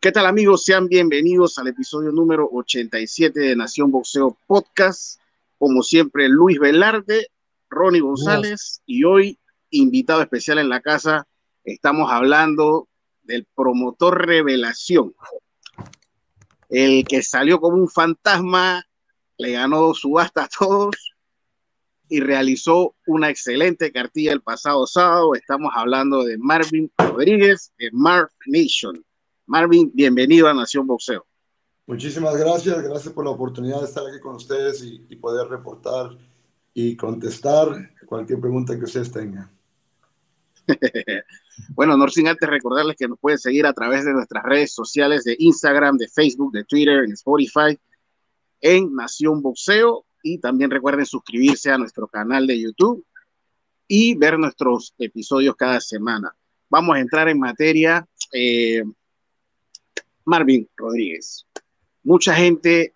¿Qué tal amigos? Sean bienvenidos al episodio número 87 de Nación Boxeo Podcast. Como siempre, Luis Velarde, Ronnie González y hoy invitado especial en la casa, estamos hablando del promotor revelación, el que salió como un fantasma, le ganó subasta a todos y realizó una excelente cartilla el pasado sábado. Estamos hablando de Marvin Rodríguez de Marv Nation. Marvin, bienvenido a Nación Boxeo. Muchísimas gracias, gracias por la oportunidad de estar aquí con ustedes y, y poder reportar y contestar cualquier pregunta que ustedes tengan. bueno, no sin antes recordarles que nos pueden seguir a través de nuestras redes sociales de Instagram, de Facebook, de Twitter, en Spotify, en Nación Boxeo. Y también recuerden suscribirse a nuestro canal de YouTube y ver nuestros episodios cada semana. Vamos a entrar en materia. Eh, Marvin Rodríguez. Mucha gente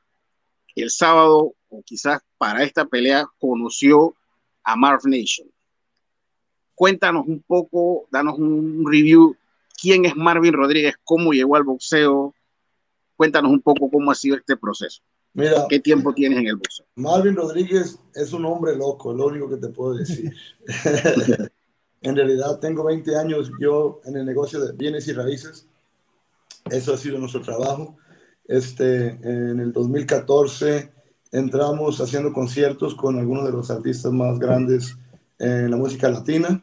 el sábado, o quizás para esta pelea, conoció a Marv Nation. Cuéntanos un poco, danos un review. ¿Quién es Marvin Rodríguez? ¿Cómo llegó al boxeo? Cuéntanos un poco cómo ha sido este proceso. Mira, ¿qué tiempo tienes en el boxeo? Marvin Rodríguez es un hombre loco, lo único que te puedo decir. en realidad tengo 20 años yo en el negocio de bienes y raíces eso ha sido nuestro trabajo. Este, en el 2014 entramos haciendo conciertos con algunos de los artistas más grandes en la música latina,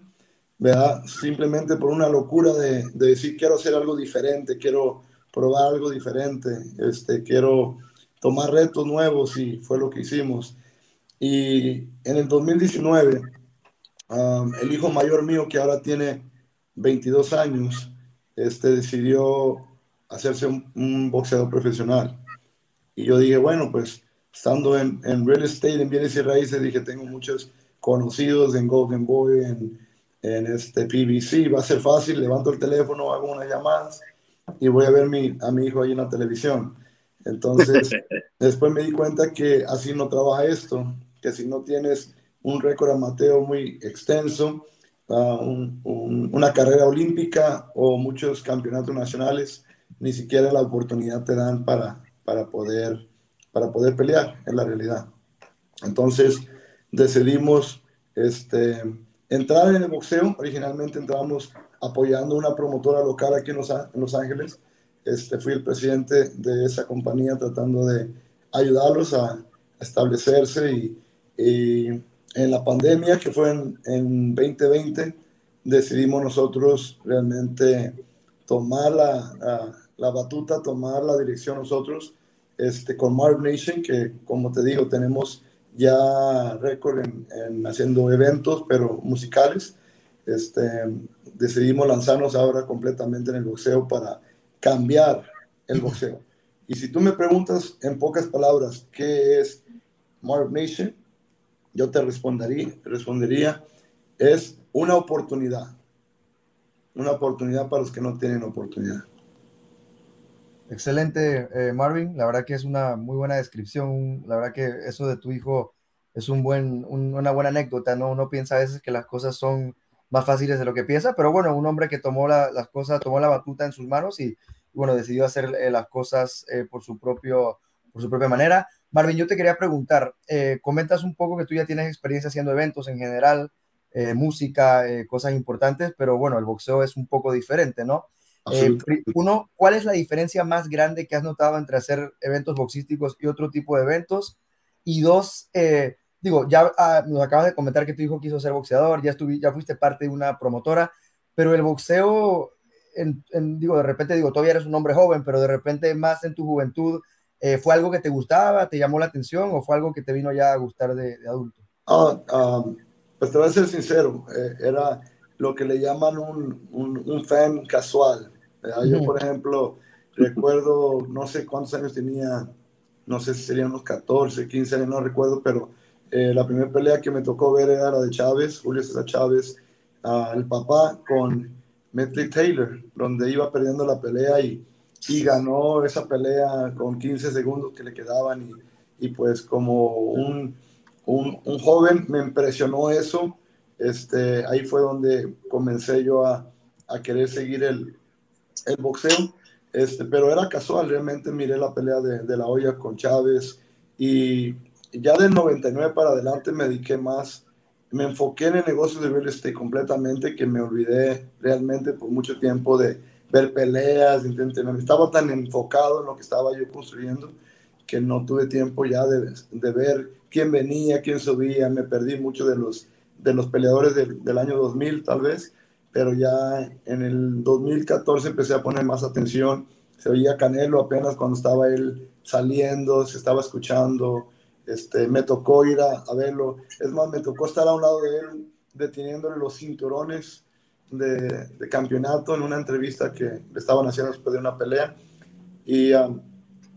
¿verdad? Simplemente por una locura de, de decir, quiero hacer algo diferente, quiero probar algo diferente, este, quiero tomar retos nuevos y fue lo que hicimos. Y en el 2019, um, el hijo mayor mío, que ahora tiene 22 años, este, decidió hacerse un, boxeador profesional. Y yo dije, bueno, pues estando en, en, real estate, en bienes y raíces, dije, tengo muchos conocidos en Golden Boy, en, en este PBC, va a ser fácil, levanto el teléfono, hago unas llamadas y voy a ver mi, a mi hijo ahí en la televisión. Entonces, después me di cuenta que así no trabaja esto, que si no tienes un récord amateur muy extenso, uh, una carrera olímpica o muchos campeonatos nacionales, ni siquiera la oportunidad te dan para, para, poder, para poder pelear, en la realidad. Entonces decidimos este, entrar en el boxeo. Originalmente entramos apoyando una promotora local aquí en Los, Ángeles. Este, fui el presidente de esa compañía tratando de ayudarlos a establecerse y, en la pandemia que fue en, en 2020 decidimos nosotros realmente tomar la, la batuta, tomar la dirección nosotros este, con Marv Nation, que como te digo, tenemos ya récord en, haciendo eventos, pero musicales. Este, decidimos lanzarnos ahora completamente en el boxeo para cambiar el boxeo. Y si tú me preguntas en pocas palabras qué es Marv Nation, yo te respondería, respondería, es una oportunidad. Una oportunidad para los que no tienen oportunidad. Excelente, eh, Marvin. La verdad que es una muy buena descripción. La verdad que eso de tu hijo es un buen, una buena anécdota, ¿no? Uno piensa a veces que las cosas son más fáciles de lo que piensa, pero bueno, un hombre que tomó las cosas, tomó la batuta en sus manos y, bueno, decidió hacer eh, las cosas eh, por, su propio, por su propia manera. Marvin, yo te quería preguntar, comentas un poco que tú ya tienes experiencia haciendo eventos en general, música, cosas importantes, pero bueno, el boxeo es un poco diferente, ¿no? Eh, uno, ¿cuál es la diferencia más grande que has notado entre hacer eventos boxísticos y otro tipo de eventos? Y dos, eh, digo, ya ah, nos acabas de comentar que tu hijo quiso ser boxeador, ya, ya fuiste parte de una promotora, pero el boxeo, en, digo, de repente, digo, todavía eres un hombre joven, pero de repente más en tu juventud, eh, ¿fue algo que te gustaba, te llamó la atención o fue algo que te vino ya a gustar de, adulto? Ah, ah, pues te voy a ser sincero, era lo que le llaman un, un, fan casual. Yo, por ejemplo, recuerdo, no sé cuántos años tenía, no sé si serían unos 14, 15 años, no recuerdo, pero eh, la primera pelea que me tocó ver era la de Chávez, Julio César Chávez, el papá con Metley Taylor, donde iba perdiendo la pelea y, y, ganó esa pelea con 15 segundos que le quedaban y, y pues como un, un, un, joven me impresionó eso este, ahí fue donde comencé yo a, a querer seguir el, el, boxeo. Este, pero era casual, realmente miré la pelea de, de la olla con Chávez y ya del 99 para adelante me dediqué más, me enfoqué en el negocio de real estate completamente que me olvidé realmente por mucho tiempo de ver peleas, de estaba tan enfocado en lo que estaba yo construyendo que no tuve tiempo ya de, de ver quién venía, quién subía, me perdí mucho de los, de los peleadores del, del año 2000 tal vez, pero ya en el 2014 empecé a poner más atención, se oía Canelo apenas cuando estaba él saliendo, se estaba escuchando, este, me tocó ir a, verlo, es más, me tocó estar a un lado de él deteniéndole los cinturones de, de campeonato en una entrevista que le estaban haciendo después de una pelea, y um,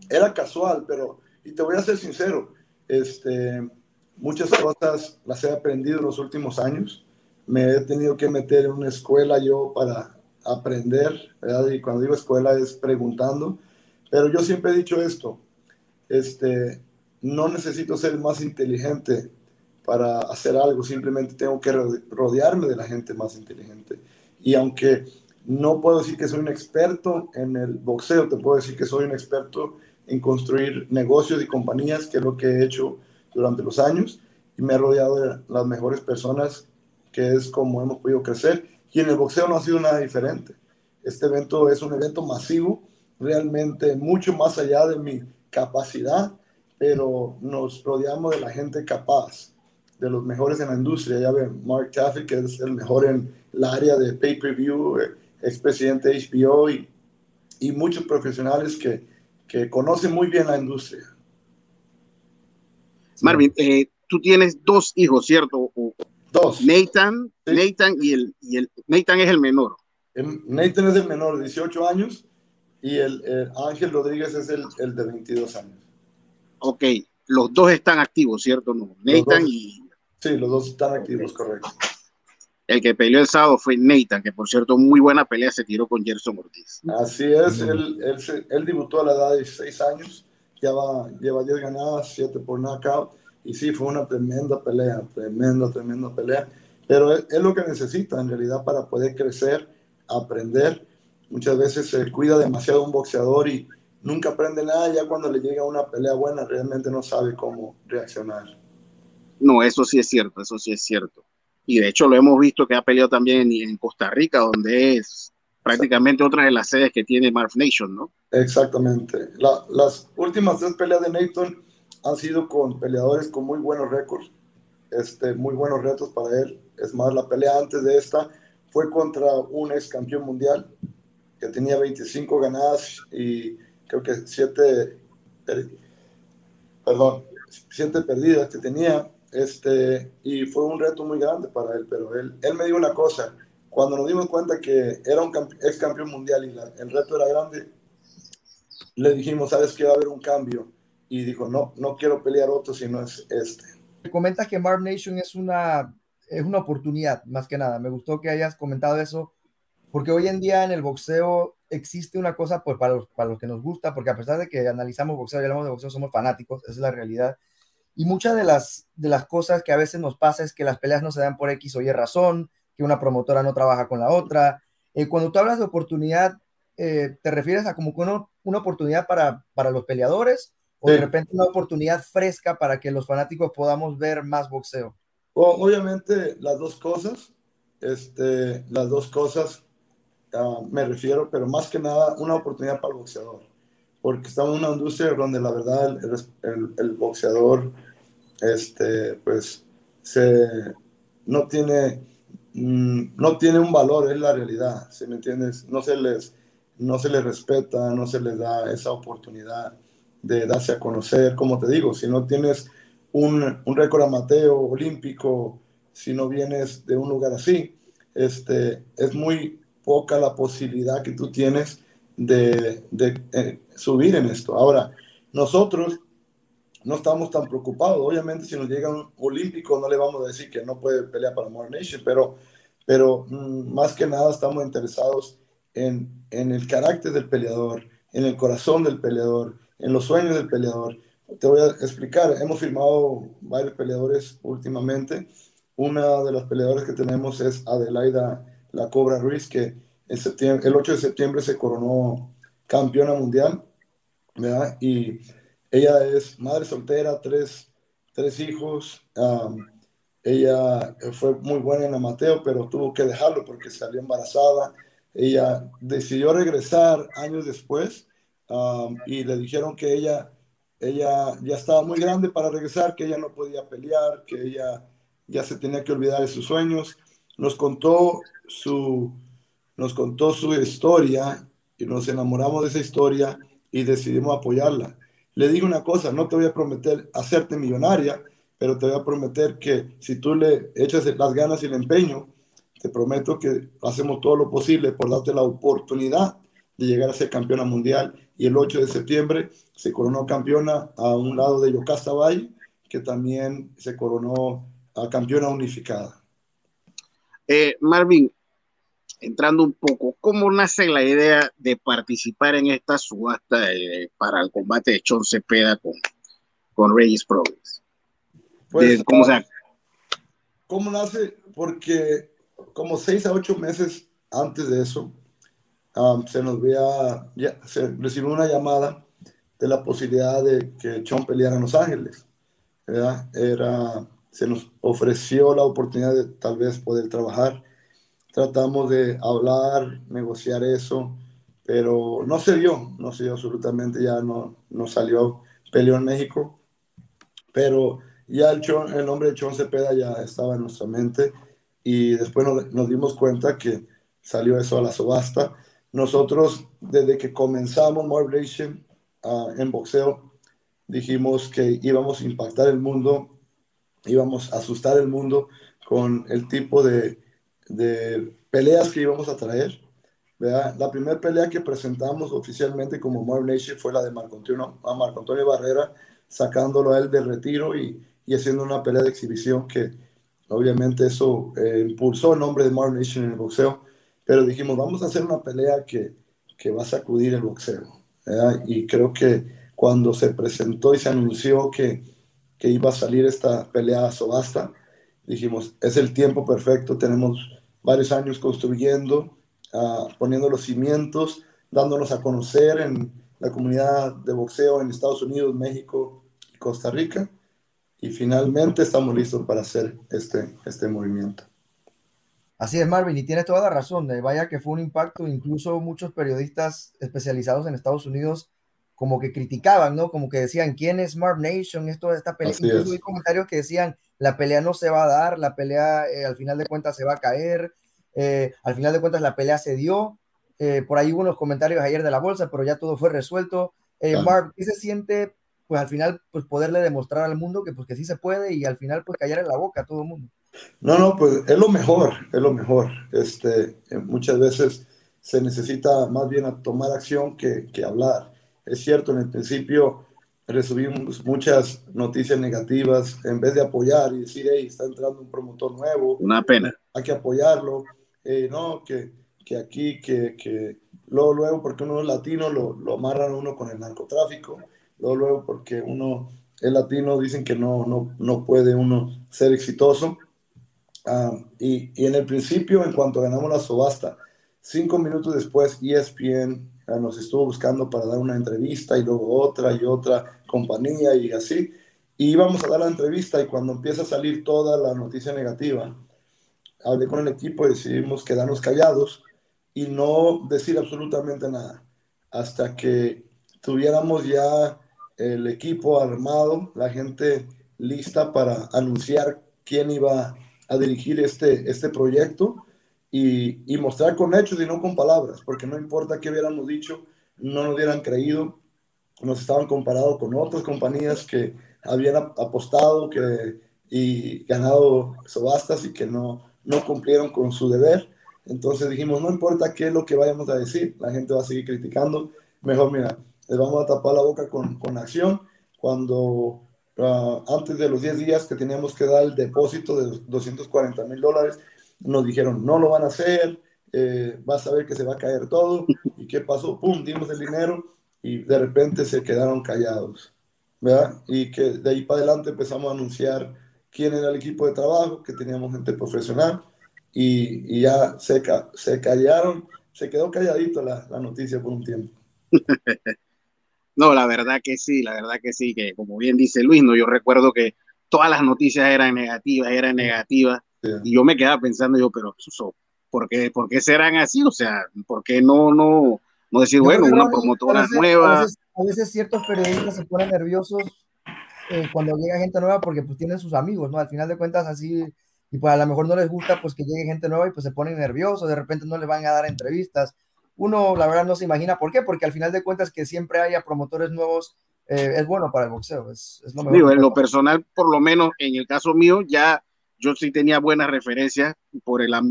era casual, pero, y te voy a ser sincero, este, muchas cosas las he aprendido en los últimos años. Me he tenido que meter en una escuela yo para aprender. Y cuando digo escuela es preguntando. Pero yo siempre he dicho esto, este, no necesito ser más inteligente para hacer algo, simplemente tengo que rodearme de la gente más inteligente. Y aunque no puedo decir que soy un experto en el boxeo, te puedo decir que soy un experto en construir negocios y compañías, que es lo que he hecho durante los años, y me he rodeado de las mejores personas, que es como hemos podido crecer, y en el boxeo no ha sido nada diferente. Este evento es un evento masivo, realmente mucho más allá de mi capacidad, pero nos rodeamos de la gente capaz, de los mejores en la industria. Ya ven, Mark Taffy, que es el mejor en el área de pay-per-view, eh, expresidente de HBO, y, y muchos profesionales que, que conoce muy bien la industria. Marvin, eh, tú tienes dos hijos, ¿cierto? Dos. Nathan, Nathan y el, y el Nathan es el menor. Nathan es el menor, 18 años, y el, Ángel Rodríguez es el, el, de 22 años. Ok, los dos están activos, ¿cierto? No, Nathan y... Sí, los dos están activos, correcto. El que peleó el sábado fue Nathan, que por cierto, muy buena pelea se tiró con Gerson Ortiz. Así es, él, él, él, debutó a la edad de 16 años, ya va, lleva 10 ganadas, 7 por knockout, y sí, fue una tremenda pelea, tremenda, tremenda pelea, pero es, es, lo que necesita en realidad para poder crecer, aprender. Muchas veces se cuida demasiado un boxeador y nunca aprende nada, ya cuando le llega una pelea buena realmente no sabe cómo reaccionar. No, eso sí es cierto, eso sí es cierto y de hecho lo hemos visto que ha peleado también en, Costa Rica, donde es prácticamente otra de las sedes que tiene Marv Nation, ¿no? Exactamente. las últimas tres peleas de Nathan han sido con peleadores con muy buenos récords, este, muy buenos retos para él. Es más, la pelea antes de esta fue contra un ex campeón mundial que tenía 25 ganadas y creo que 7, perdón, 7 perdidas que tenía este, y fue un reto muy grande para él, pero él, él me dijo una cosa, cuando nos dimos cuenta que era un ex campeón mundial y el reto era grande, le dijimos, sabes que va a haber un cambio, y dijo, no, no quiero pelear otro si no es este. Comentas que Marv Nation es una, es una oportunidad, más que nada. Me gustó que hayas comentado eso, porque hoy en día en el boxeo existe una cosa pues, para, los, para los que nos gusta, porque a pesar de que analizamos boxeo y hablamos de boxeo, somos fanáticos, esa es la realidad y muchas de las, de las cosas que a veces nos pasa es que las peleas no se dan por X o Y razón, que una promotora no trabaja con la otra. Eh, cuando tú hablas de oportunidad, eh, ¿te refieres a como una, una oportunidad para, para los peleadores o de repente una oportunidad fresca para que los fanáticos podamos ver más boxeo? obviamente las dos cosas, este, las dos cosas uh, me refiero, pero más que nada una oportunidad para el boxeador porque estamos en una industria donde la verdad el, el, boxeador este, pues, se, no, tiene, mm, no tiene un valor, es la realidad, ¿sí me entiendes? No se, les, no se les respeta, no se les da esa oportunidad de darse a conocer, como te digo, si no tienes un, un récord amateo olímpico, si no vienes de un lugar así, este, es muy poca la posibilidad que tú tienes de, eh, subir en esto. Ahora, nosotros no estamos tan preocupados. Obviamente, si nos llega un olímpico, no le vamos a decir que no puede pelear para More Nation, pero, pero mm, más que nada estamos interesados en, en el carácter del peleador, en el corazón del peleador, en los sueños del peleador. Te voy a explicar, hemos firmado varios peleadores últimamente. Una de las peleadoras que tenemos es Adelaida La Cobra Ruiz, que septiembre, el 8 de septiembre se coronó campeona mundial, ¿verdad? Y ella es madre soltera, tres, tres hijos. ella fue muy buena en Mateo, pero tuvo que dejarlo porque salió embarazada. Ella decidió regresar años después y le dijeron que ella, ella ya estaba muy grande para regresar, que ella no podía pelear, que ella ya se tenía que olvidar de sus sueños. Nos contó su, nos contó su historia y nos enamoramos de esa historia y decidimos apoyarla. Le digo una cosa, no te voy a prometer hacerte millonaria, pero te voy a prometer que si tú le echas las ganas y el empeño, te prometo que hacemos todo lo posible por darte la oportunidad de llegar a ser campeona mundial. Y el 8 de septiembre se coronó campeona a un lado de Yocasta Valle, que también se coronó a campeona unificada. Eh, Marvin, entrando un poco, ¿cómo nace la idea de participar en esta subasta eh, para el combate de Chon Cepeda con, con Regis Progress? Pues, ¿cómo, ah, ¿Cómo nace? Porque como seis a ocho meses antes de eso, um, se nos ya, se recibió una llamada de la posibilidad de que Chon peleara en Los Ángeles. Era, se nos ofreció la oportunidad de tal vez poder trabajar tratamos de hablar, negociar eso, pero no se dio, no se dio absolutamente, ya no, no salió, peleó en México, pero ya el, el nombre de Chon Cepeda ya estaba en nuestra mente y después nos, dimos cuenta que salió eso a la subasta. Nosotros, desde que comenzamos Morbation uh, en boxeo, dijimos que íbamos a impactar el mundo, íbamos a asustar el mundo con el tipo de de peleas que íbamos a traer. La primera pelea que presentamos oficialmente como Mob Nation fue la de Marco Antonio, a Marco Antonio Barrera, sacándolo a él de retiro y, y haciendo una pelea de exhibición que obviamente eso eh, impulsó el nombre de Mob Nation en el boxeo. Pero dijimos, vamos a hacer una pelea que, que va a sacudir el boxeo. Y creo que cuando se presentó y se anunció que, que iba a salir esta pelea a subasta, dijimos, es el tiempo perfecto, tenemos varios años construyendo, uh, poniendo los cimientos, dándonos a conocer en la comunidad de boxeo en Estados Unidos, México y Costa Rica. Y finalmente estamos listos para hacer este, este movimiento. Así es, Marvin, y tienes toda la razón. Vaya que fue un impacto, incluso muchos periodistas especializados en Estados Unidos como que criticaban, ¿no? Como que decían, ¿quién es Marv Nation? Esto, esta pelea. Incluso hay comentarios que decían, la pelea no se va a dar, la pelea eh, al final de cuentas se va a caer, eh, al final de cuentas la pelea se dio. Eh, por ahí hubo unos comentarios ayer de la bolsa, pero ya todo fue resuelto. Marv, ¿qué se siente? Pues al final, pues poderle demostrar al mundo que, pues, que sí se puede y al final, pues callar en la boca a todo el mundo. No, no, pues es lo mejor, es lo mejor. Este, muchas veces se necesita más bien a tomar acción que, que hablar. Es cierto, en el principio recibimos muchas noticias negativas en vez de apoyar y decir, hey, está entrando un promotor nuevo. Una pena. Hay que apoyarlo. Eh, no, que, que aquí, que, que luego, luego, porque uno es latino, lo, lo amarran uno con el narcotráfico. Luego, luego, porque uno es latino, dicen que no, no, no puede uno ser exitoso. Ah, y, y en el principio, en cuanto ganamos la subasta, cinco minutos después, ESPN nos estuvo buscando para dar una entrevista y luego otra y otra compañía y así. Y íbamos a dar la entrevista y cuando empieza a salir toda la noticia negativa, hablé con el equipo y decidimos quedarnos callados y no decir absolutamente nada hasta que tuviéramos ya el equipo armado, la gente lista para anunciar quién iba a dirigir este, este proyecto y, mostrar con hechos y no con palabras, porque no importa qué hubiéramos dicho, no nos hubieran creído, nos estaban comparados con otras compañías que habían apostado que, y ganado subastas y que no, no cumplieron con su deber. Entonces dijimos, no importa qué es lo que vayamos a decir, la gente va a seguir criticando, mejor mira, les vamos a tapar la boca con, con acción. Cuando ah, antes de los 10 días que teníamos que dar el depósito de 240 mil dólares, nos dijeron, no lo van a hacer, eh, vas a ver que se va a caer todo. ¿Y qué pasó? ¡Pum! Dimos el dinero y de repente se quedaron callados. ¿verdad? Y que de ahí para adelante empezamos a anunciar quién era el equipo de trabajo, que teníamos gente profesional y, y ya se, se callaron, se quedó calladito la, la, noticia por un tiempo. no, la verdad que sí, la verdad que sí, que como bien dice Luis, no, yo recuerdo que todas las noticias eran negativas, eran negativas, y yo me quedaba pensando yo, pero ¿por qué, ¿por qué serán así? O sea, ¿por qué no, no, no decir, bueno, una promotora nueva? A veces, ciertos periodistas se ponen nerviosos eh, cuando llega gente nueva porque pues tienen sus amigos, ¿no? Al final de cuentas así y pues a lo mejor no les gusta pues que llegue gente nueva y pues se ponen nerviosos, de repente no les van a dar entrevistas. Uno la verdad no se imagina por qué, porque al final de cuentas que siempre haya promotores nuevos eh, es bueno para el boxeo, es, es lo mejor. en lo personal, por lo menos en el caso mío, ya yo sí tenía buenas referencias por el, la,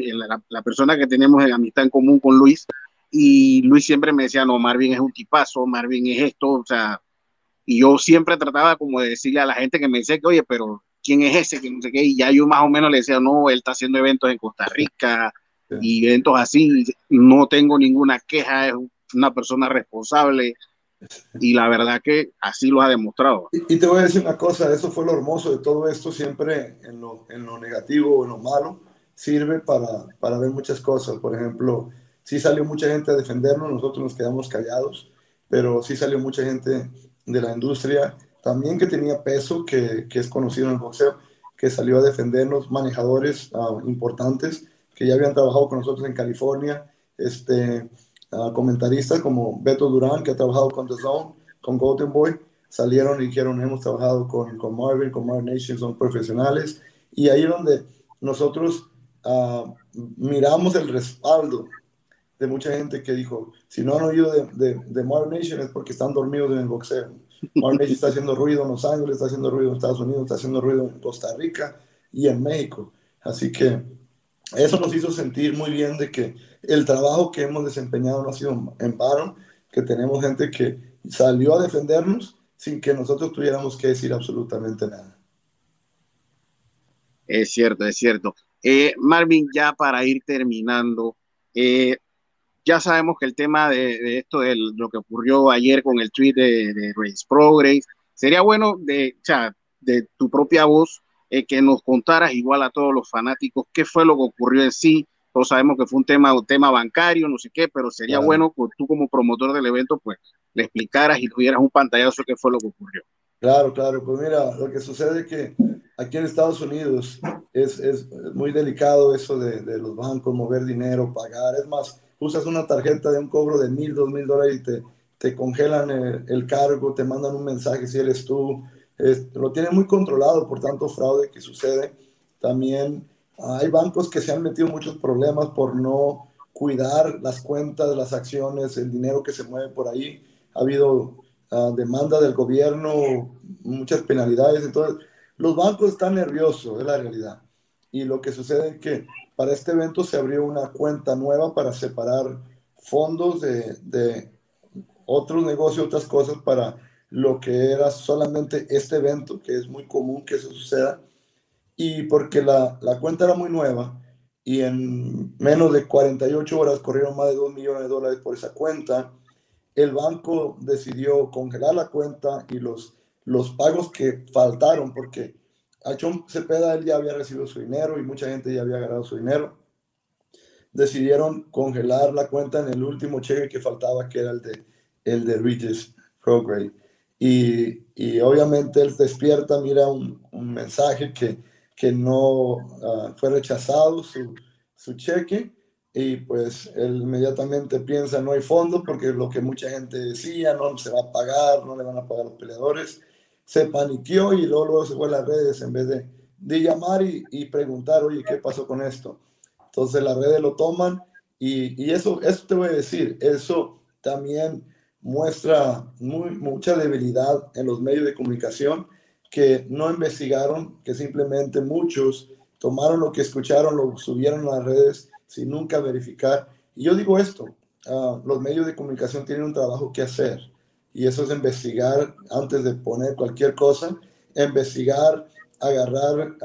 la, persona que tenemos en amistad en común con Luis, y Luis siempre me decía, no, Marvin es un tipazo, Marvin es esto, o sea, y yo siempre trataba como de decirle a la gente que me decía que, oye, pero quién es ese, que no sé qué, y ya yo más o menos le decía, no, él está haciendo eventos en Costa Rica y eventos así, no tengo ninguna queja, es una persona responsable y la verdad que así lo ha demostrado. Y, te voy a decir una cosa, eso fue lo hermoso de todo esto, siempre en lo, en lo negativo en lo malo, sirve para, para ver muchas cosas, por ejemplo, sí salió mucha gente a defendernos, nosotros nos quedamos callados, pero sí salió mucha gente de la industria también que tenía peso, que, que, es conocido en el boxeo, que salió a defendernos, manejadores uh, importantes que ya habían trabajado con nosotros en California, este, comentaristas como Beto Durán, que ha trabajado con The Zone, con Golden Boy, salieron y dijeron, hemos trabajado con, con Marvin, con Marvin Nation, son profesionales, y ahí donde nosotros uh, miramos el respaldo de mucha gente que dijo, si no han oído de, de, de Marvin Nation es porque están dormidos en el boxeo Marvel está haciendo ruido en Los Ángeles, está haciendo ruido en Estados Unidos, está haciendo ruido en Costa Rica y en México. Así que eso nos hizo sentir muy bien de que el trabajo que hemos desempeñado no ha sido en vano, que tenemos gente que salió a defendernos sin que nosotros tuviéramos que decir absolutamente nada. Es cierto, es cierto. Eh, Marvin, ya para ir terminando, eh, ya sabemos que el tema de, esto, de lo que ocurrió ayer con el tweet de, Race Progress, sería bueno de, o de tu propia voz eh, que nos contaras igual a todos los fanáticos qué fue lo que ocurrió en sí. Todos sabemos que fue un tema, un tema bancario, no sé qué, pero sería bueno que tú como promotor del evento, pues le explicaras y tuvieras un pantallazo qué fue lo que ocurrió. Claro, claro, pues mira, lo que sucede es que aquí en Estados Unidos es, es muy delicado eso de, de los bancos, mover dinero, pagar. Es más, usas una tarjeta de un cobro de mil, dos mil dólares y te, te congelan el, cargo, te mandan un mensaje si eres tú. Lo tienen muy controlado por tanto fraude que sucede. También hay bancos que se han metido muchos problemas por no cuidar las cuentas, las acciones, el dinero que se mueve por ahí. Ha habido uh, demanda del gobierno, muchas penalidades. Entonces, los bancos están nerviosos, es la realidad. Y lo que sucede es que para este evento se abrió una cuenta nueva para separar fondos de, de otros negocios, otras cosas para lo que era solamente este evento, que es muy común que eso suceda. Y porque la, la cuenta era muy nueva y en menos de 48 horas corrieron más de 2 millones de dólares por esa cuenta, el banco decidió congelar la cuenta y los, los pagos que faltaron, porque Achón Cepeda él ya había recibido su dinero y mucha gente ya había ganado su dinero. Decidieron congelar la cuenta en el último cheque que faltaba, que era el de, el de Regis Prograde. Y, y, obviamente él despierta, mira un, un mensaje que, que no uh, fue rechazado su, su cheque y pues él inmediatamente piensa no hay fondos porque lo que mucha gente decía, no se va a pagar, no le van a pagar los peleadores se paniqueó y luego, se fue a las redes en vez de, de llamar y, y, preguntar, oye, ¿qué pasó con esto? Entonces las redes lo toman y, y, eso, eso te voy a decir, eso también muestra mucha debilidad en los medios de comunicación que no investigaron, que simplemente muchos tomaron lo que escucharon, lo subieron a las redes sin nunca verificar. Y yo digo esto, uh, los medios de comunicación tienen un trabajo que hacer y eso es investigar antes de poner cualquier cosa, investigar, agarrar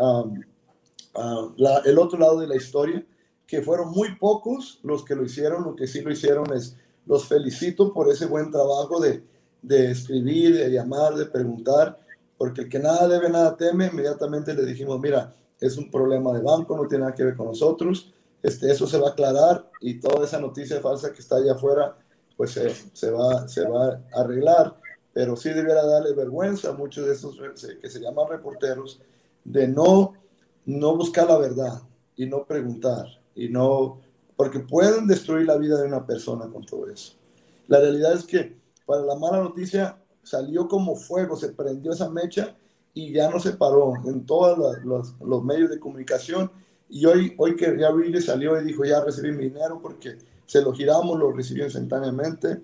el otro lado de la historia, que fueron muy pocos los que lo hicieron, lo que sí lo hicieron es, los felicito por ese buen trabajo de, de escribir, de llamar, de preguntar, porque el que nada debe, nada teme, inmediatamente le dijimos, mira, es un problema de banco, no tiene nada que ver con nosotros, este, eso se va a aclarar y toda esa noticia falsa que está allá afuera pues se, va, se va a arreglar, pero sí debiera darle vergüenza a muchos de esos que se llaman reporteros de no, no buscar la verdad y no preguntar y no, porque pueden destruir la vida de una persona con todo eso. La realidad es que para la mala noticia salió como fuego, se prendió esa mecha y ya no se paró en todos los, los, medios de comunicación. Y hoy, hoy que ya Billy salió y dijo, ya recibí mi dinero porque se lo giramos, lo recibió instantáneamente.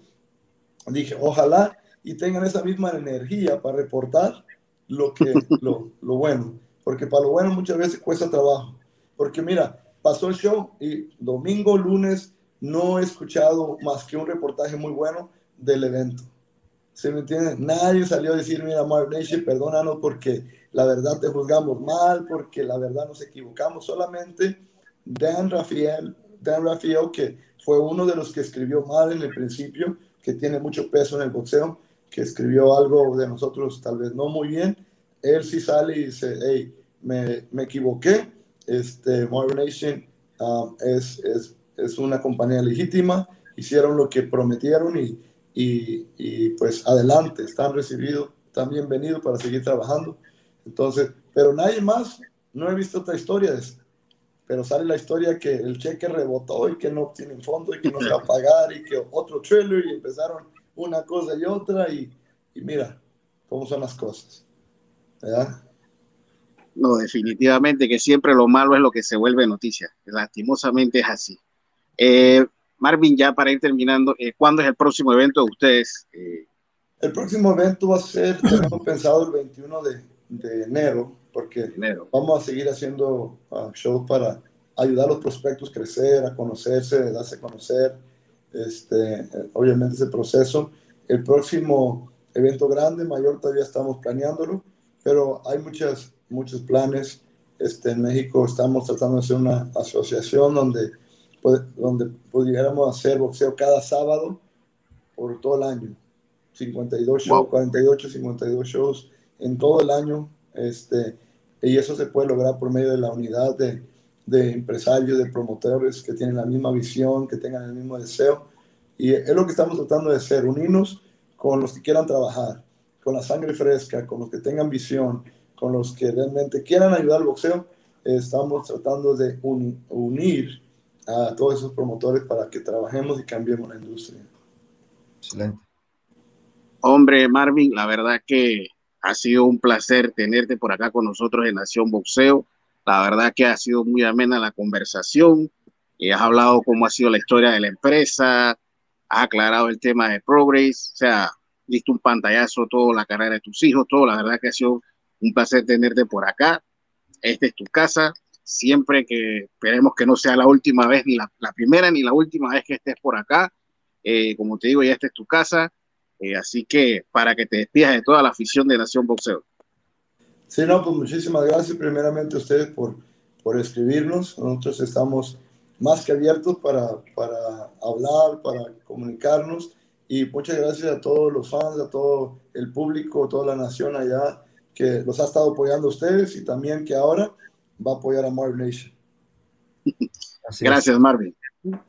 Dije, ojalá y tengan esa misma energía para reportar lo, que, lo, lo bueno, porque para lo bueno muchas veces cuesta trabajo. Porque mira, pasó el show y domingo, lunes, no he escuchado más que un reportaje muy bueno del evento. ¿Se me? Nadie salió a decir, mira, Mark Nation, perdónanos porque la verdad te juzgamos mal, porque la verdad nos equivocamos. Solamente Dan Rafael, Dan Rafael, que fue uno de los que escribió mal en el principio, que tiene mucho peso en el boxeo, que escribió algo de nosotros tal vez no muy bien. Él sí sale y dice, hey, me, me equivoqué. Este, Marvel Nation um, es, es, es una compañía legítima, hicieron lo que prometieron y y, pues adelante, están recibidos, están bienvenidos para seguir trabajando. Entonces, pero nadie más, no he visto otra historia de eso. Pero sale la historia que el cheque rebotó y que no tienen fondo y que no se va a pagar y que otro trailer y empezaron una cosa y otra y, y mira cómo son las cosas. ¿verdad? No, definitivamente que siempre lo malo es lo que se vuelve noticia. Lastimosamente es así. Eh, Marvin, ya para ir terminando, eh, ¿cuándo es el próximo evento de ustedes? Eh, el próximo evento va a ser, tenemos pensado el 21 de, enero, porque vamos a seguir haciendo uh, shows para ayudar a los prospectos a crecer, a conocerse, a darse a conocer, este, obviamente ese proceso. El próximo evento grande, mayor, todavía estamos planeándolo, pero hay muchas, muchos planes. Este, en México estamos tratando de hacer una asociación donde donde pudiéramos hacer boxeo cada sábado por todo el año. 52 shows, 48, 52 shows en todo el año. Este, y eso se puede lograr por medio de la unidad de, de empresarios, de promotores que tienen la misma visión, que tengan el mismo deseo. Y es lo que estamos tratando de hacer, unirnos con los que quieran trabajar, con la sangre fresca, con los que tengan visión, con los que realmente quieran ayudar al boxeo. Estamos tratando de unir a todos esos promotores para que trabajemos y cambiemos la industria. Excelente. Hombre, Marvin, la verdad que ha sido un placer tenerte por acá con nosotros en Nación Boxeo. La verdad que ha sido muy amena la conversación. Y has hablado cómo ha sido la historia de la empresa, has aclarado el tema de Progress, o sea, diste un pantallazo toda la carrera de tus hijos, todo. La verdad que ha sido un placer tenerte por acá. Esta es tu casa siempre que esperemos que no sea la última vez, ni la, primera ni la última vez que estés por acá. Eh, como te digo, ya esta es tu casa. Eh, así que para que te despidas de toda la afición de Nación Boxeo. Sí, no, pues muchísimas gracias primeramente a ustedes por, por escribirnos. Nosotros estamos más que abiertos para, para hablar, para comunicarnos. Y muchas gracias a todos los fans, a todo el público, toda la nación allá que los ha estado apoyando a ustedes y también que ahora va a apoyar a Marvin Nation. Gracias, Marvin.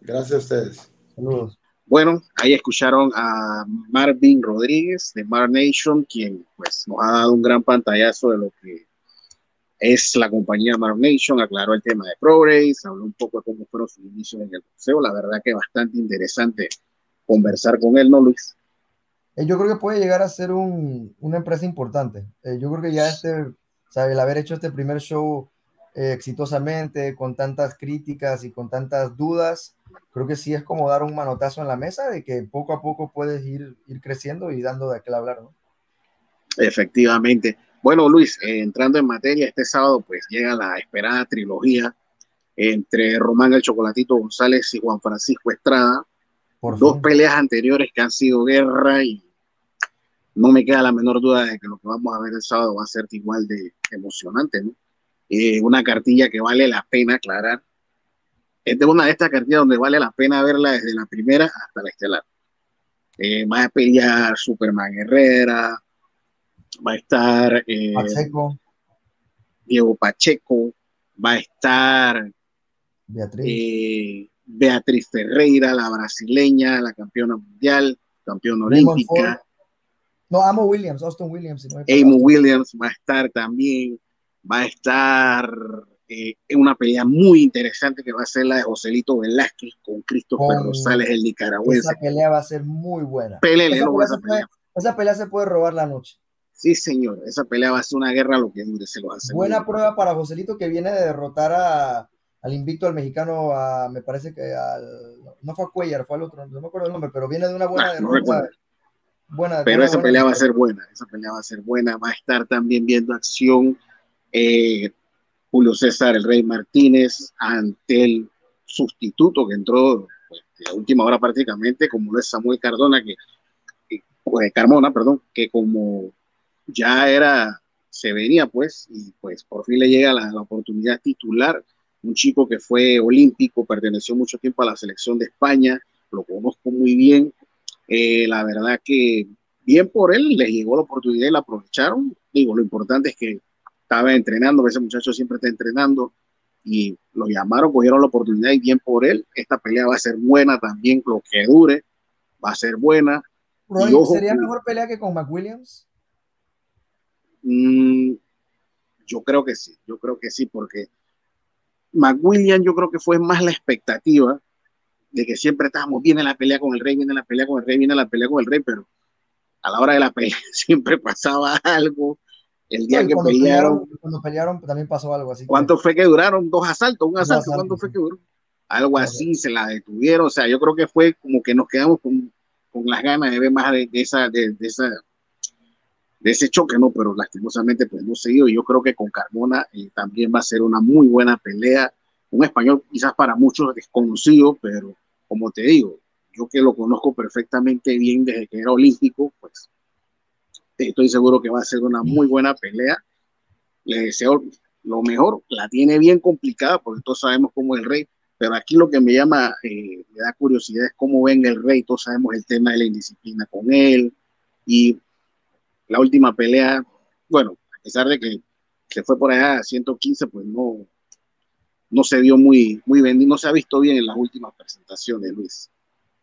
Gracias a ustedes. Saludos. Bueno, ahí escucharon a Marvin Rodríguez de Mar Nation, quien pues nos ha dado un gran pantallazo de lo que es la compañía Mar Nation, aclaró el tema de Progress, habló un poco de cómo fueron sus inicios en el museo, la verdad que bastante interesante conversar con él, ¿no, Luis? Eh, yo creo que puede llegar a ser un, una empresa importante. Eh, yo creo que ya este, o sea, el haber hecho este primer show eh, exitosamente, con tantas críticas y con tantas dudas, creo que sí es como dar un manotazo en la mesa de que poco a poco puedes ir, ir creciendo y dando de aquel hablar, ¿no? Efectivamente. Bueno, Luis, entrando en materia, este sábado pues llega la esperada trilogía entre Román el Chocolatito González y Juan Francisco Estrada. Por Dos peleas anteriores que han sido guerra y no me queda la menor duda de que lo que vamos a ver el sábado va a ser igual de emocionante, ¿no? Eh, una cartilla que vale la pena aclarar. Es una de estas cartillas donde vale la pena verla desde la primera hasta la estelar. Eh, va a pelear Superman Herrera, va a estar eh, Diego Pacheco, va a estar Beatriz. Beatriz Ferreira, la brasileña, la campeona mundial, campeona olímpica. No, Amo Williams, Austin Williams. Amo Williams va a estar también, va a estar eh, en una pelea muy interesante que va a ser la de Joselito Velázquez con Christopher Rosales, el nicaragüense. Esa pelea va a ser muy buena. Pelea, esa, pelea esa, pelea. esa pelea se puede robar la noche. Sí, señor, esa pelea va a ser una guerra lo que dure, se lo hace. Buena prueba para Joselito que viene de derrotar a, al invicto al mexicano, a, me parece que al, no fue a Cuellar, fue al otro, no me acuerdo el nombre, pero viene de una buena ah, derrota. Buena, pero esa pelea va a ser buena, esa pelea va a ser buena, va a estar también viendo acción eh, Julio César, el Rey Martínez, ante el sustituto que entró pues, a última hora prácticamente, como lo es Samuel Cardona, que, pues, Carmona, perdón, que como ya era, se venía pues, y pues por fin le llega la, oportunidad titular, un chico que fue olímpico, perteneció mucho tiempo a la selección de España, lo conozco muy bien, eh, la verdad que bien por él, le llegó la oportunidad y la aprovecharon, digo, lo importante es que estaba entrenando, ese muchacho siempre está entrenando, y lo llamaron, cogieron la oportunidad y bien por él, esta pelea va a ser buena también, lo que dure, va a ser buena. ¿Sería mejor pelea que con McWilliams? Mm, yo creo que sí, yo creo que sí, porque McWilliam yo creo que fue más la expectativa de que siempre estábamos, viene la pelea con el rey, viene la pelea con el rey, viene la pelea con el rey, pero a la hora de la pelea siempre pasaba algo. El día que pelearon, Cuando pelearon también pasó algo así. ¿Cuánto fue que duraron? Dos asaltos, un asalto, ¿cuánto fue que duró? Algo así, se la detuvieron, o sea, yo creo que fue como que nos quedamos con, con las ganas de ver más de, esa, de, de esa de ese choque, no, pero lastimosamente pues no se dio. Yo creo que con Carmona eh, también va a ser una muy buena pelea. Un español quizás para muchos desconocido, pero como te digo, yo que lo conozco perfectamente bien desde que era olímpico, pues estoy seguro que va a ser una muy buena pelea. Le deseo lo mejor, la tiene bien complicada porque todos sabemos cómo es el rey, pero aquí lo que me llama, eh, me da curiosidad es cómo ven el rey, todos sabemos el tema de la indisciplina con él y la última pelea, bueno, a pesar de que se fue por allá a 115, pues no, no se vio muy, muy bien, no se ha visto bien en las últimas presentaciones, Luis.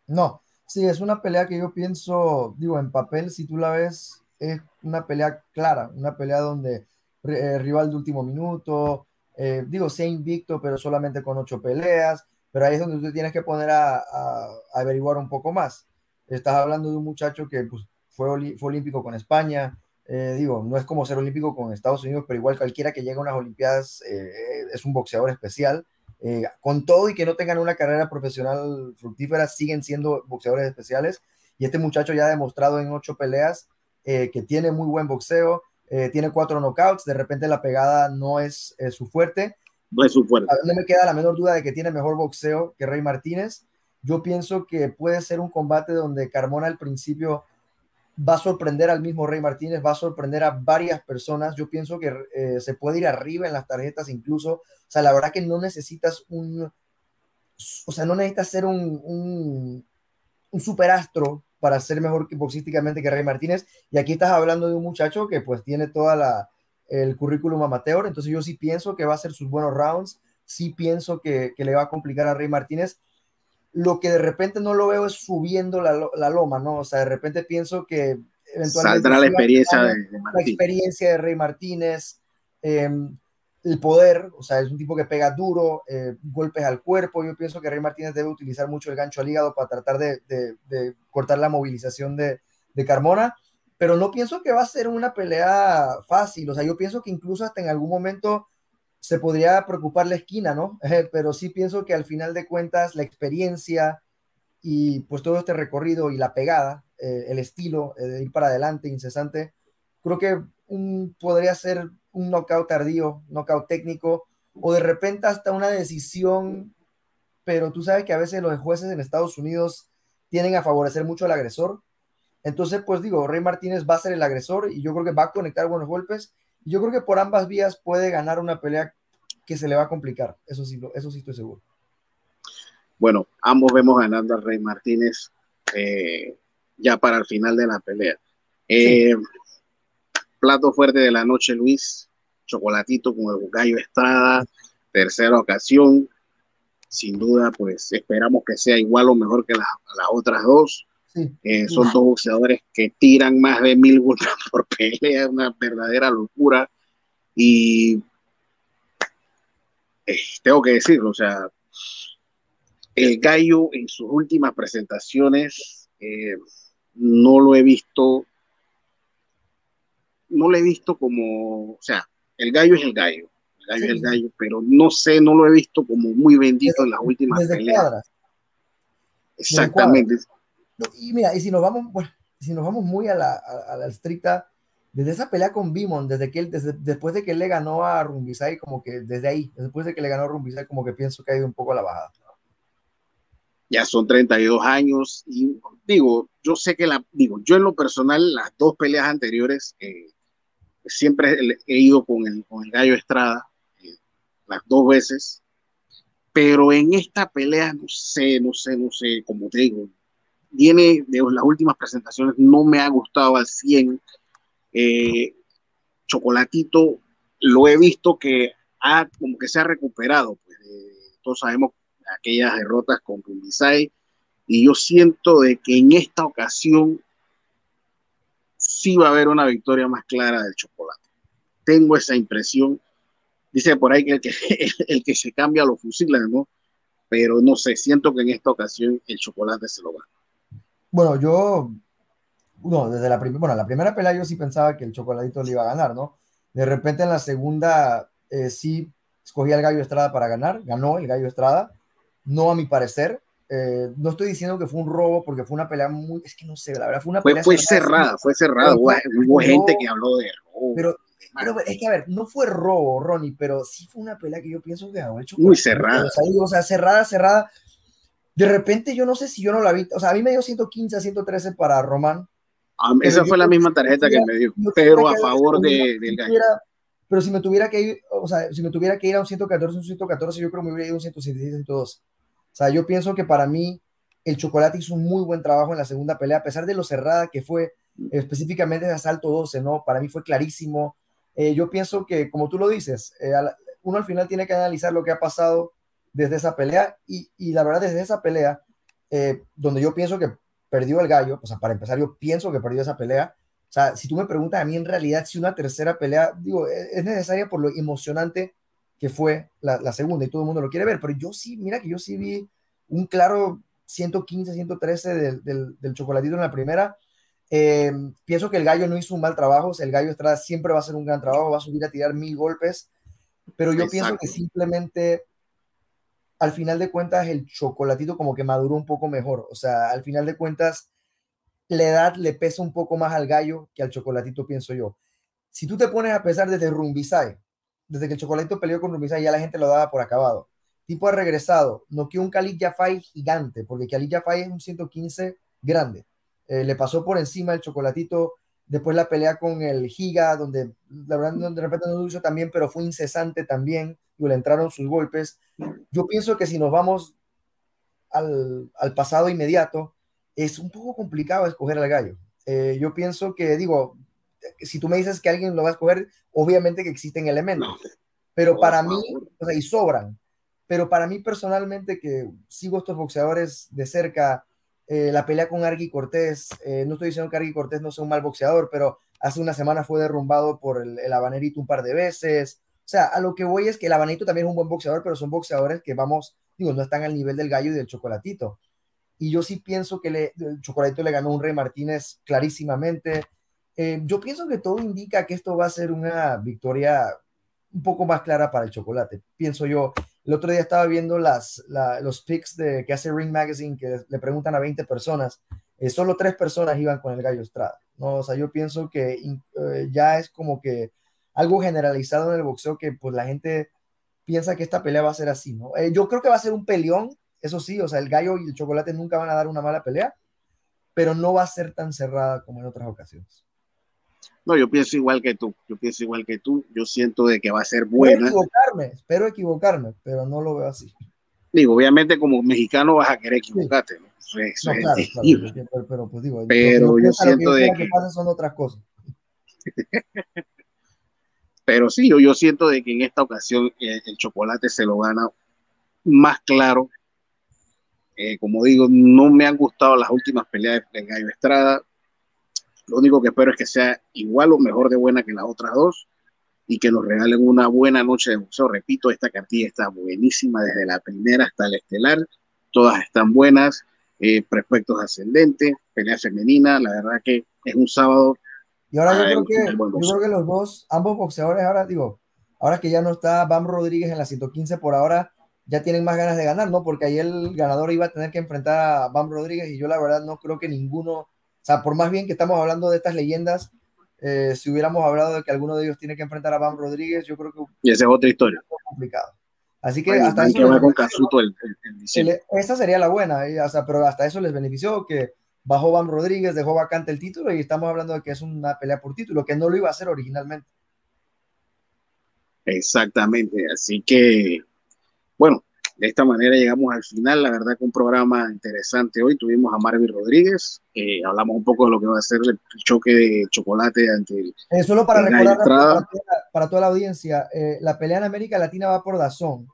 No, sí, es una pelea que yo pienso, digo, en papel, si tú la ves, es una pelea clara, una pelea donde eh, rival de último minuto, eh, digo, sea invicto, pero solamente con ocho peleas, pero ahí es donde tú tienes que poner a, a, averiguar un poco más. Estás hablando de un muchacho que pues, fue, olímpico con España. Eh, digo, no es como ser olímpico con Estados Unidos, pero igual cualquiera que llegue a unas Olimpiadas eh, es un boxeador especial. Eh, con todo y que no tengan una carrera profesional fructífera, siguen siendo boxeadores especiales. Y este muchacho ya ha demostrado en ocho peleas que tiene muy buen boxeo, tiene cuatro knockouts, de repente la pegada no es su fuerte. No es su fuerte. No me queda la menor duda de que tiene mejor boxeo que Rey Martínez. Yo pienso que puede ser un combate donde Carmona al principio va a sorprender al mismo Rey Martínez, va a sorprender a varias personas. Yo pienso que eh, se puede ir arriba en las tarjetas incluso. O sea, la verdad que no necesitas un, o sea, no necesitas ser un, un, superastro para ser mejor boxísticamente que Rey Martínez. Y aquí estás hablando de un muchacho que pues tiene toda el currículum amateur, entonces yo sí pienso que va a hacer sus buenos rounds, sí pienso que le va a complicar a Rey Martínez, lo que de repente no lo veo es subiendo la, loma, ¿no? O sea, de repente pienso que eventualmente... Saldrá la experiencia de, La experiencia de Rey Martínez, em, el poder, o sea, es un tipo que pega duro, eh, golpes al cuerpo. Yo pienso que Rey Martínez debe utilizar mucho el gancho al hígado para tratar de, cortar la movilización de, de Carmona, pero no pienso que va a ser una pelea fácil. O sea, yo pienso que incluso hasta en algún momento se podría preocupar la esquina, ¿no? Pero sí pienso que al final de cuentas la experiencia y pues todo este recorrido y la pegada, eh, el estilo eh, de ir para adelante incesante, creo que podría ser un knockout tardío, knockout técnico, o de repente hasta una decisión, pero tú sabes que a veces los jueces en Estados Unidos tienden a favorecer mucho al agresor. Entonces, pues digo, Rey Martínez va a ser el agresor y yo creo que va a conectar buenos golpes yo creo que por ambas vías puede ganar una pelea que se le va a complicar. Eso sí, eso sí estoy seguro. Bueno, ambos vemos ganando a Rey Martínez eh, ya para el final de la pelea. Eh, plato fuerte de la noche, Luis. Chocolatito con el gallo Estrada. Tercera ocasión. sin duda, pues esperamos que sea igual o mejor que las, otras dos. Eh, son dos boxeadores que tiran más de mil golpes por pelea, una verdadera locura. Y eh, tengo que decirlo, o sea, el gallo en sus últimas presentaciones eh, no lo he visto, no lo he visto como, o sea, el gallo es el gallo, el gallo es el gallo, pero no sé, no lo he visto como muy bendito en las últimas peleas. Exactamente. Y mira, y si nos vamos, bueno, si nos vamos muy a la, a, la estricta, desde esa pelea con Bimon, desde que él, desde, después de que él le ganó a Rumbisai, como que desde ahí, después de que le ganó a Rumbisai, como que pienso que ha ido un poco a la bajada. Ya son 32 años y digo, yo sé que la, digo, yo en lo personal, las dos peleas anteriores, eh, siempre he ido con el, con el gallo Estrada, eh, las dos veces, pero en esta pelea, no sé, no sé, no sé, como te digo, viene de las últimas presentaciones, no me ha gustado al 100. Eh, Chocolatito, lo he visto que ha, como que se ha recuperado, pues, todos sabemos aquellas derrotas con Rumbisay, y yo siento de que en esta ocasión sí va a haber una victoria más clara del chocolate. Tengo esa impresión. Dice por ahí que el que, el que se cambia lo fusilan, ¿no? Pero no sé, siento que en esta ocasión el chocolate se lo va Bueno, yo, no, desde la, primera bueno, la primera pelea yo sí pensaba que el chocolatito le iba a ganar, ¿no? De repente en la segunda eh, sí escogí al Gallo Estrada para ganar, ganó el Gallo Estrada, no a mi parecer. Eh, no estoy diciendo que fue un robo porque fue una pelea muy, es que no sé, la verdad fue una pelea. Fue, cerrada, fue cerrada, hubo, gente que habló de robo. Pero, es que a ver, no fue robo, Ronnie, pero sí fue una pelea que yo pienso que ha hecho. Muy cerrada. O sea, cerrada, cerrada. De repente yo no sé si yo no la vi, o sea, a mí me dio 115 a 113 para Román. esa fue la misma tarjeta que me dio, pero a favor de, del gallo. Pero si me tuviera que ir, o sea, si me tuviera que ir a un 114, un 114, yo creo que me hubiera ido a un 116, 112. O sea, yo pienso que para mí el Chocolate hizo un muy buen trabajo en la segunda pelea, a pesar de lo cerrada que fue específicamente de asalto 12, ¿no? Para mí fue clarísimo. Eh, yo pienso que, como tú lo dices, eh, uno al final tiene que analizar lo que ha pasado desde esa pelea y, y la verdad desde esa pelea, eh, donde yo pienso que perdió el gallo, o sea, para empezar yo pienso que perdió esa pelea. O sea, si tú me preguntas a mí en realidad si una tercera pelea, digo, e, es necesaria por lo emocionante que fue la, segunda y todo el mundo lo quiere ver, pero yo sí, mira que yo sí vi un claro 115, 113 del, del, del chocolatito en la primera. Eh, pienso que el gallo no hizo un mal trabajo, el gallo Estrada siempre va a hacer un gran trabajo, va a subir a tirar mil golpes, pero yo pienso que simplemente al final de cuentas el chocolatito como que maduró un poco mejor, o sea, al final de cuentas la edad le pesa un poco más al gallo que al chocolatito, pienso yo. Si tú te pones a pensar desde Rumbisai, desde que el Chocolatito peleó con Rumbisay, ya la gente lo daba por acabado. Tipo ha regresado, no que un Khalid Jafai gigante, porque Khalid Jafai es un 115 grande. Eh, le pasó por encima el Chocolatito, después la pelea con el Giga, donde la verdad de repente no lo hizo también, pero fue incesante también, y le entraron sus golpes. Yo pienso que si nos vamos al, al pasado inmediato, es un poco complicado escoger al gallo. Eh, yo pienso que, digo, si tú me dices que alguien lo va a escoger, obviamente que existen elementos, pero para mí, o sea, y sobran, pero para mí personalmente que sigo estos boxeadores de cerca, eh, la pelea con Argui Cortés, eh, no estoy diciendo que Argui Cortés no sea un mal boxeador, pero hace una semana fue derrumbado por el, el habanerito un par de veces, o sea, a lo que voy es que el habanerito también es un buen boxeador, pero son boxeadores que vamos, digo, no están al nivel del gallo y del chocolatito. Y yo sí pienso que el chocolatito le ganó un Rey Martínez clarísimamente. Eh, yo pienso que todo indica que esto va a ser una victoria un poco más clara para el chocolate, pienso yo. El otro día estaba viendo las, los picks de, que hace Ring Magazine que le preguntan a 20 personas, eh, solo tres personas iban con el Gallo Estrada, ¿no? O sea, yo pienso que eh, ya es como que algo generalizado en el boxeo que pues la gente piensa que esta pelea va a ser así, ¿no? yo creo que va a ser un peleón, eso sí, o sea, el Gallo y el Chocolate nunca van a dar una mala pelea, pero no va a ser tan cerrada como en otras ocasiones. No, yo pienso igual que tú, yo pienso igual que tú, yo siento de que va a ser buena. Espero equivocarme, espero equivocarme, pero no lo veo así. Digo, obviamente como mexicano vas a querer equivocarte, ¿no? Eso, claro, claro, pero, pues digo, pero yo siento de que, son otras cosas. pero sí, yo, yo siento de que en esta ocasión el, chocolate se lo gana más claro. Eh, como digo, no me han gustado las últimas peleas de Gallo Estrada. Lo único que espero es que sea igual o mejor de buena que las otras dos y que nos regalen una buena noche de boxeo. Repito, esta cartilla está buenísima desde la primera hasta el estelar. Todas están buenas, eh, prospectos ascendentes, pelea femenina. La verdad que es un sábado. Y ahora yo, creo que, yo creo que los dos, ambos boxeadores, ahora digo, ahora que ya no está Bam Rodríguez en la 115 por ahora, ya tienen más ganas de ganar, ¿no? Porque ahí el ganador iba a tener que enfrentar a Bam Rodríguez y yo la verdad no creo que ninguno, o sea, por más bien que estamos hablando de estas leyendas, eh, si hubiéramos hablado de que alguno de ellos tiene que enfrentar a Bam Rodríguez, yo creo que... Y esa es otra historia. Complicado. Así que hasta eso... esa sería la buena, o sea, pero hasta eso les benefició que bajó Bam Rodríguez, dejó vacante el título y estamos hablando de que es una pelea por título, que no lo iba a hacer originalmente. Exactamente, así que, bueno, de esta manera llegamos al final. La verdad que un programa interesante hoy. Tuvimos a Marvin Rodríguez, eh, hablamos un poco de lo que va a ser el choque de chocolate ante el. Eh, solo para recordar para, para, toda la audiencia, eh, la pelea en América Latina va por Dazón.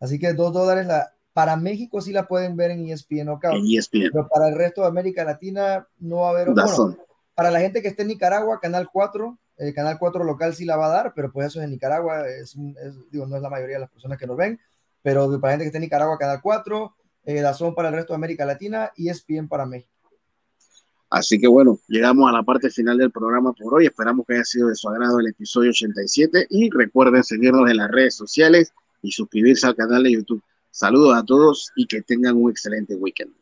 Así que dos dólares la, para México sí la pueden ver en ESPN o En ESPN. Pero para el resto de América Latina no va a haber. Bueno, para la gente que esté en Nicaragua, Canal 4, el Canal 4 local sí la va a dar, pero pues eso es en Nicaragua, es, digo, no es la mayoría de las personas que nos ven pero para gente que está en Nicaragua, Canal 4, eh, Dazón para el resto de América Latina y ESPN para México. Así que bueno, llegamos a la parte final del programa por hoy. Esperamos que haya sido de su agrado el episodio 87 y recuerden seguirnos en las redes sociales y suscribirse al canal de YouTube. Saludos a todos y que tengan un excelente weekend.